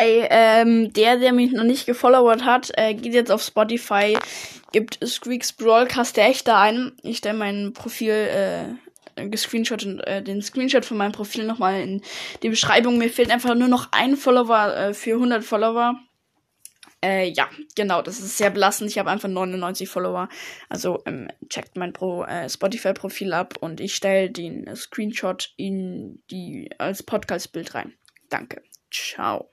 Ey, ähm, der, der mich noch nicht gefollowert hat, äh, geht jetzt auf Spotify, gibt Squeaks Broadcast der echte ein. Ich stelle mein Profil, äh, gescreenshot und äh, den Screenshot von meinem Profil nochmal in die Beschreibung. Mir fehlt einfach nur noch ein Follower äh, für 100 Follower. Äh, ja, genau, das ist sehr belastend. Ich habe einfach 99 Follower. Also ähm, checkt mein Pro äh, Spotify-Profil ab und ich stelle den äh, Screenshot in die als Podcast-Bild rein. Danke. Ciao.